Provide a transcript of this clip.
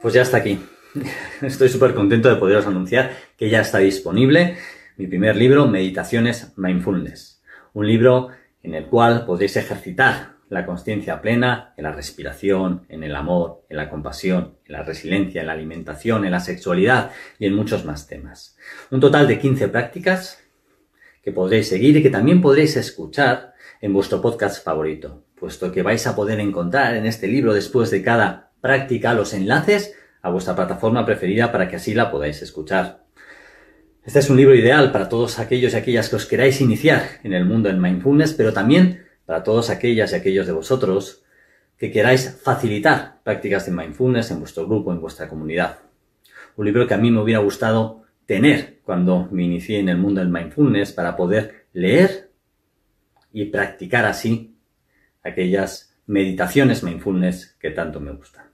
Pues ya está aquí. Estoy súper contento de poderos anunciar que ya está disponible mi primer libro, Meditaciones Mindfulness. Un libro en el cual podréis ejercitar la conciencia plena en la respiración, en el amor, en la compasión, en la resiliencia, en la alimentación, en la sexualidad y en muchos más temas. Un total de 15 prácticas que podréis seguir y que también podréis escuchar en vuestro podcast favorito, puesto que vais a poder encontrar en este libro después de cada práctica los enlaces a vuestra plataforma preferida para que así la podáis escuchar. Este es un libro ideal para todos aquellos y aquellas que os queráis iniciar en el mundo del mindfulness, pero también para todos aquellas y aquellos de vosotros que queráis facilitar prácticas de mindfulness en vuestro grupo, en vuestra comunidad. Un libro que a mí me hubiera gustado tener cuando me inicié en el mundo del mindfulness para poder leer y practicar así aquellas meditaciones mindfulness que tanto me gustan.